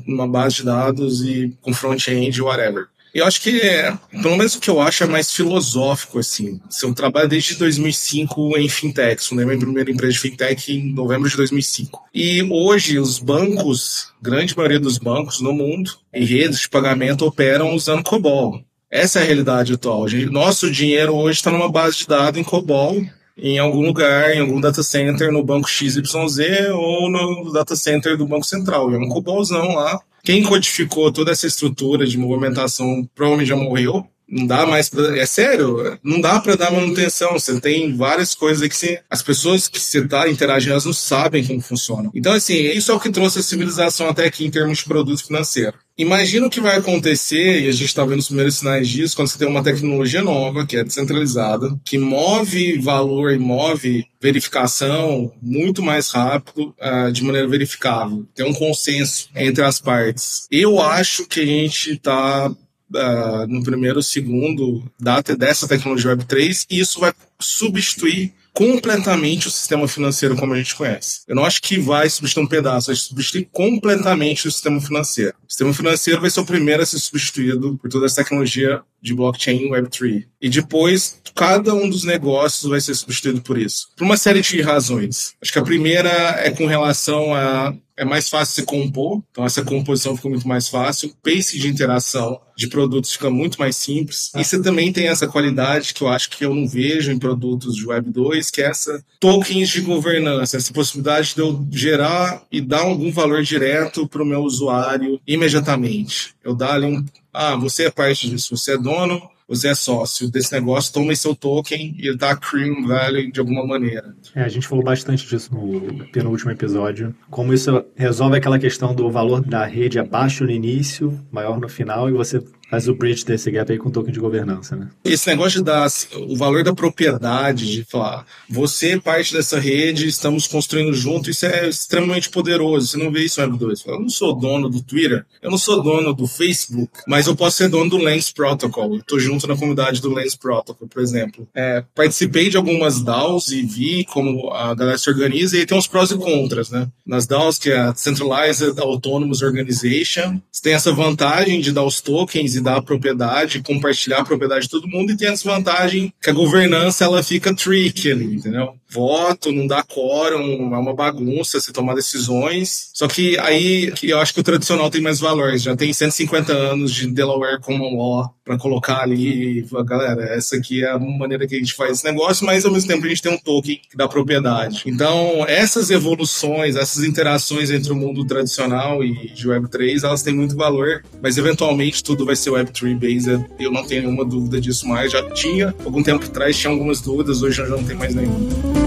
numa base de dados e com front-end, whatever. Eu acho que, é, pelo menos o que eu acho é mais filosófico, assim. Eu trabalho desde 2005 em fintech. Fundei minha primeira empresa de fintech em novembro de 2005. E hoje os bancos, grande maioria dos bancos no mundo, e redes de pagamento operam usando COBOL. Essa é a realidade atual. Nosso dinheiro hoje está numa base de dados em COBOL, em algum lugar, em algum data center no banco XYZ ou no data center do Banco Central. É um COBOLzão lá. Quem codificou toda essa estrutura de movimentação provavelmente já morreu. Não dá mais pra, É sério, não dá para dar manutenção. Você tem várias coisas que você, as pessoas que você tá interagindo, elas não sabem como funciona. Então, assim, isso é o que trouxe a civilização até aqui em termos de produto financeiro. Imagina o que vai acontecer, e a gente está vendo os primeiros sinais disso, quando você tem uma tecnologia nova, que é descentralizada, que move valor e move verificação muito mais rápido, uh, de maneira verificável. Tem um consenso entre as partes. Eu acho que a gente está uh, no primeiro segundo data dessa tecnologia Web3 e isso vai substituir completamente o sistema financeiro como a gente conhece. Eu não acho que vai substituir um pedaço, vai substituir completamente o sistema financeiro. O sistema financeiro vai ser o primeiro a ser substituído por toda essa tecnologia de blockchain Web3. E depois, cada um dos negócios vai ser substituído por isso. Por uma série de razões. Acho que a primeira é com relação a é mais fácil se compor, então essa composição fica muito mais fácil. O pace de interação de produtos fica muito mais simples. E você também tem essa qualidade que eu acho que eu não vejo em produtos de Web 2, que é essa tokens de governança, essa possibilidade de eu gerar e dar algum valor direto para o meu usuário imediatamente. Eu dar ali um. Ah, você é parte disso, você é dono, você é sócio desse negócio, toma seu token e dá cream value de alguma maneira. É, a gente falou bastante disso no penúltimo episódio. Como isso resolve aquela questão do valor da rede abaixo no início, maior no final, e você faz o bridge desse gap aí com token de governança, né? Esse negócio dar o valor da propriedade, de falar, você é parte dessa rede, estamos construindo junto, isso é extremamente poderoso. Você não vê isso no Web2. Eu não sou dono do Twitter, eu não sou dono do Facebook, mas eu posso ser dono do Lens Protocol. Eu tô junto na comunidade do Lens Protocol, por exemplo. É, participei de algumas DAOs e vi como a galera se organiza e tem uns prós e contras, né? Nas DAOs, que é a Centralized Autonomous Organization, você tem essa vantagem de dar os tokens dar a propriedade, compartilhar a propriedade de todo mundo, e tem a desvantagem que a governança ela fica tricky ali, entendeu? Voto, não dá quórum, é uma bagunça se tomar decisões. Só que aí que eu acho que o tradicional tem mais valores. Já tem 150 anos de Delaware Common Law para colocar ali, galera, essa aqui é a maneira que a gente faz esse negócio, mas ao mesmo tempo a gente tem um token da propriedade. Então, essas evoluções, essas interações entre o mundo tradicional e de Web3, elas têm muito valor, mas eventualmente tudo vai ser Web3 based, eu não tenho nenhuma dúvida disso mais. Já tinha, algum tempo atrás tinha algumas dúvidas, hoje eu já não tenho mais nenhuma.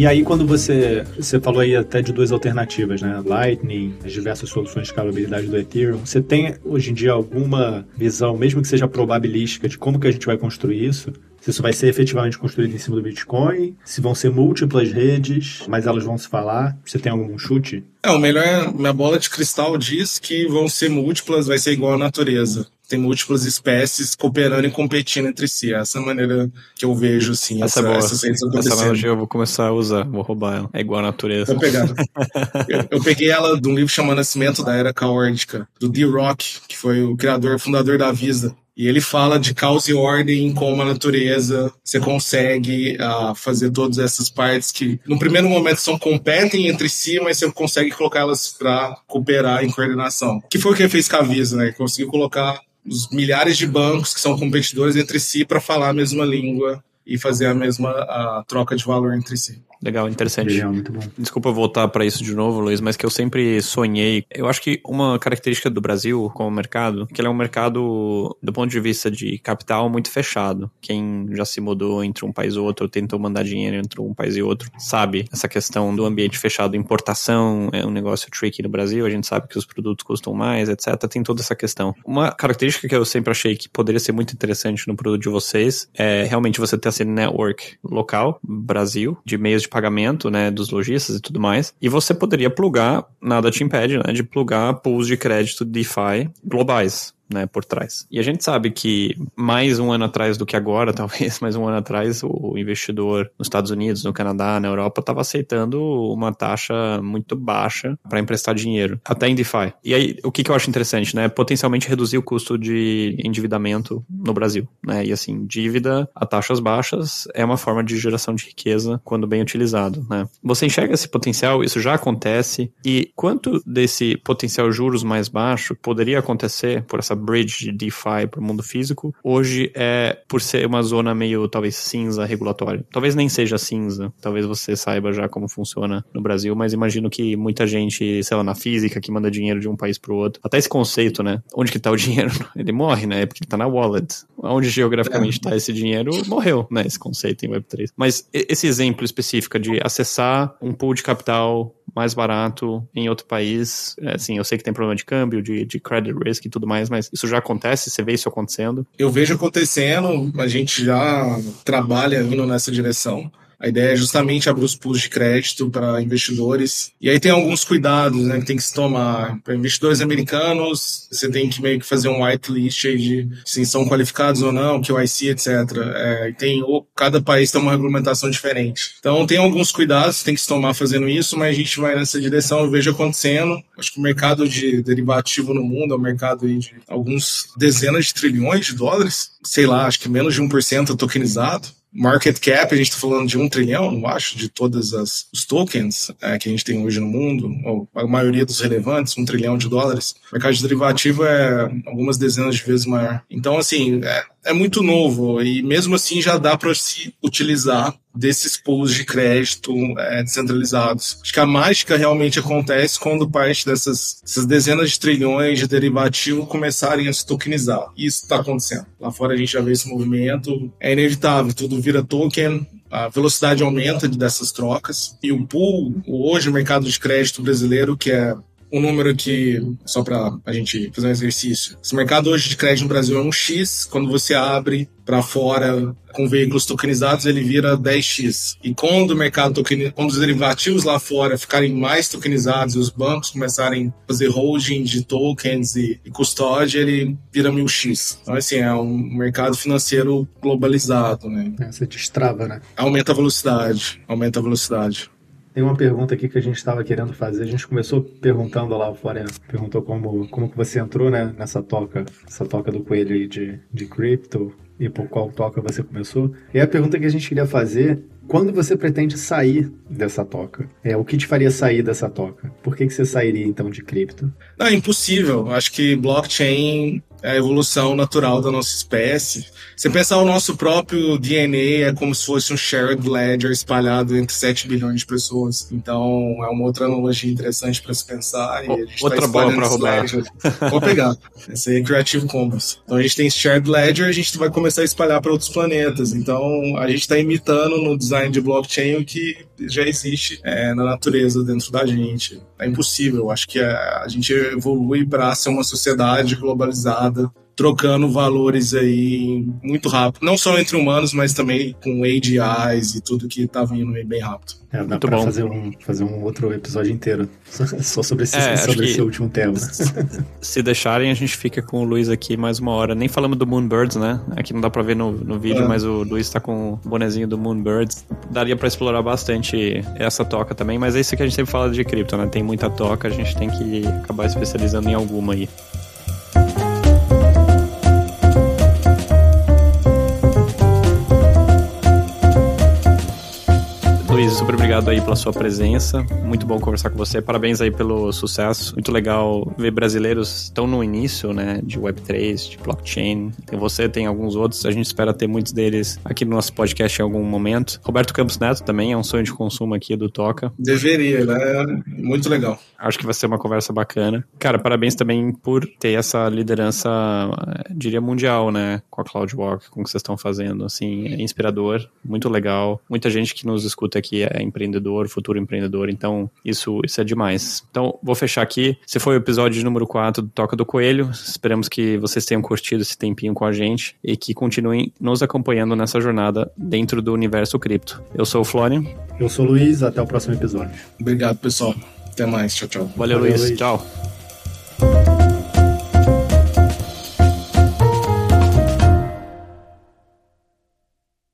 E aí, quando você, você falou aí até de duas alternativas, né? Lightning, as diversas soluções de escalabilidade do Ethereum. Você tem, hoje em dia, alguma visão, mesmo que seja probabilística, de como que a gente vai construir isso? se isso vai ser efetivamente construído em cima do Bitcoin, se vão ser múltiplas redes, mas elas vão se falar. Você tem algum chute? É, o melhor, minha bola de cristal diz que vão ser múltiplas, vai ser igual à natureza. Tem múltiplas espécies cooperando e competindo entre si. Essa é a maneira que eu vejo, assim, essa, essa, essas redes acontecendo. Essa analogia eu vou começar a usar, vou roubar ela. É igual à natureza. Vou pegar. eu, eu, peguei ela de um livro chamado Nascimento da Era Caórdica, do D-Rock, que foi o criador, fundador da Visa. E ele fala de causa e ordem, como a natureza você consegue uh, fazer todas essas partes que, no primeiro momento, são competem entre si, mas você consegue colocá-las para cooperar em coordenação. Que foi o que ele fez com a Visa, né? Conseguiu colocar os milhares de bancos que são competidores entre si para falar a mesma língua e fazer a mesma a troca de valor entre si. Legal, interessante. Legal, muito bom. Desculpa voltar para isso de novo, Luiz, mas que eu sempre sonhei. Eu acho que uma característica do Brasil como mercado, que ele é um mercado, do ponto de vista de capital, muito fechado. Quem já se mudou entre um país e outro, tentou mandar dinheiro entre um país e outro, sabe essa questão do ambiente fechado. Importação é um negócio tricky no Brasil, a gente sabe que os produtos custam mais, etc. Tem toda essa questão. Uma característica que eu sempre achei que poderia ser muito interessante no produto de vocês é realmente você ter esse network local, Brasil, de meios de pagamento, né, dos lojistas e tudo mais. E você poderia plugar, nada te impede, né, de plugar pools de crédito DeFi globais né, por trás. E a gente sabe que mais um ano atrás do que agora, talvez mais um ano atrás, o investidor nos Estados Unidos, no Canadá, na Europa, estava aceitando uma taxa muito baixa para emprestar dinheiro, até em DeFi. E aí, o que, que eu acho interessante, né? Potencialmente reduzir o custo de endividamento no Brasil, né? E assim, dívida a taxas baixas é uma forma de geração de riqueza quando bem utilizado, né? Você enxerga esse potencial, isso já acontece, e quanto desse potencial juros mais baixo poderia acontecer por essa bridge de DeFi para o mundo físico, hoje é por ser uma zona meio, talvez, cinza regulatória. Talvez nem seja cinza, talvez você saiba já como funciona no Brasil, mas imagino que muita gente, sei lá, na física, que manda dinheiro de um país para o outro, até esse conceito, né? Onde que está o dinheiro? Ele morre, né? Porque ele está na wallet. Onde geograficamente está esse dinheiro, morreu, né? Esse conceito em Web3. Mas esse exemplo específico de acessar um pool de capital mais barato em outro país. Assim, eu sei que tem problema de câmbio, de, de credit risk e tudo mais, mas isso já acontece? Você vê isso acontecendo? Eu vejo acontecendo, a gente já trabalha indo nessa direção. A ideia é justamente abrir os pools de crédito para investidores. E aí tem alguns cuidados né, que tem que se tomar. Para investidores americanos, você tem que meio que fazer um whitelist de se são qualificados ou não, que o IC, etc. É, tem, cada país tem uma regulamentação diferente. Então tem alguns cuidados que tem que se tomar fazendo isso, mas a gente vai nessa direção, eu vejo acontecendo. Acho que o mercado de derivativo no mundo é um mercado de alguns dezenas de trilhões de dólares. Sei lá, acho que menos de 1% tokenizado market cap, a gente está falando de um trilhão, eu acho, de todos os tokens é, que a gente tem hoje no mundo, ou a maioria dos relevantes, um trilhão de dólares. O mercado de derivativo é algumas dezenas de vezes maior. Então, assim, é, é muito novo e mesmo assim já dá para se utilizar desses pools de crédito é, descentralizados. Acho que a mágica realmente acontece quando parte dessas, dezenas de trilhões de derivativo começarem a se tokenizar. Isso está acontecendo. Lá fora a gente já vê esse movimento. É inevitável, tudo vira token, a velocidade aumenta dessas trocas. E o pool, hoje o mercado de crédito brasileiro, que é um número que, só para a gente fazer um exercício. Esse mercado hoje de crédito no Brasil é um X, quando você abre para fora com veículos tokenizados, ele vira 10x. E quando o mercado token, quando os derivativos lá fora ficarem mais tokenizados e os bancos começarem a fazer holding de tokens e, e custódia, ele vira 1000x. Então, assim, é um mercado financeiro globalizado, né? É, você destrava, né? Aumenta a velocidade, aumenta a velocidade. Tem uma pergunta aqui que a gente estava querendo fazer. A gente começou perguntando lá fora, perguntou como, como que você entrou né, nessa toca, essa toca do coelho aí de, de cripto e por qual toca você começou. E a pergunta que a gente queria fazer quando você pretende sair dessa toca? É, o que te faria sair dessa toca? Por que, que você sairia então de cripto? Não, é impossível. Acho que blockchain a evolução natural da nossa espécie. Você pensar o nosso próprio DNA é como se fosse um shared ledger espalhado entre 7 bilhões de pessoas. Então, é uma outra analogia interessante para se pensar. E outra tá bola para roubar. Vou pegar. Esse é Creative Commons. Então, a gente tem shared ledger, a gente vai começar a espalhar para outros planetas. Então, a gente está imitando no design de blockchain o que já existe é, na natureza dentro da gente. É impossível. Acho que a, a gente evolui para ser uma sociedade globalizada trocando valores aí muito rápido. Não só entre humanos, mas também com AGIs e tudo que tá vindo aí bem rápido. É, dá muito pra bom. Fazer, um, fazer um outro episódio inteiro só sobre esse, é, sobre esse último tema. Se deixarem, a gente fica com o Luiz aqui mais uma hora. Nem falamos do Moonbirds, né? Aqui não dá pra ver no, no vídeo, é. mas o Luiz tá com o bonezinho do Moonbirds. Daria pra explorar bastante essa toca também, mas é isso que a gente sempre fala de cripto, né? Tem muita toca, a gente tem que acabar especializando em alguma aí. Super obrigado aí pela sua presença. Muito bom conversar com você. Parabéns aí pelo sucesso. Muito legal ver brasileiros tão no início, né, de Web3, de blockchain. Tem você, tem alguns outros. A gente espera ter muitos deles aqui no nosso podcast em algum momento. Roberto Campos Neto também é um sonho de consumo aqui do Toca. Deveria, né? Muito legal. Acho que vai ser uma conversa bacana. Cara, parabéns também por ter essa liderança, diria mundial, né, com a CloudWalk, com o que vocês estão fazendo. Assim, é inspirador, muito legal. Muita gente que nos escuta aqui é empreendedor, futuro empreendedor, então isso, isso é demais. Então, vou fechar aqui. Esse foi o episódio número 4 do Toca do Coelho. Esperamos que vocês tenham curtido esse tempinho com a gente e que continuem nos acompanhando nessa jornada dentro do universo cripto. Eu sou o Florian. Eu sou o Luiz, até o próximo episódio. Obrigado, pessoal. Até mais. Tchau, tchau. Valeu, Valeu Luiz. Luiz. Tchau.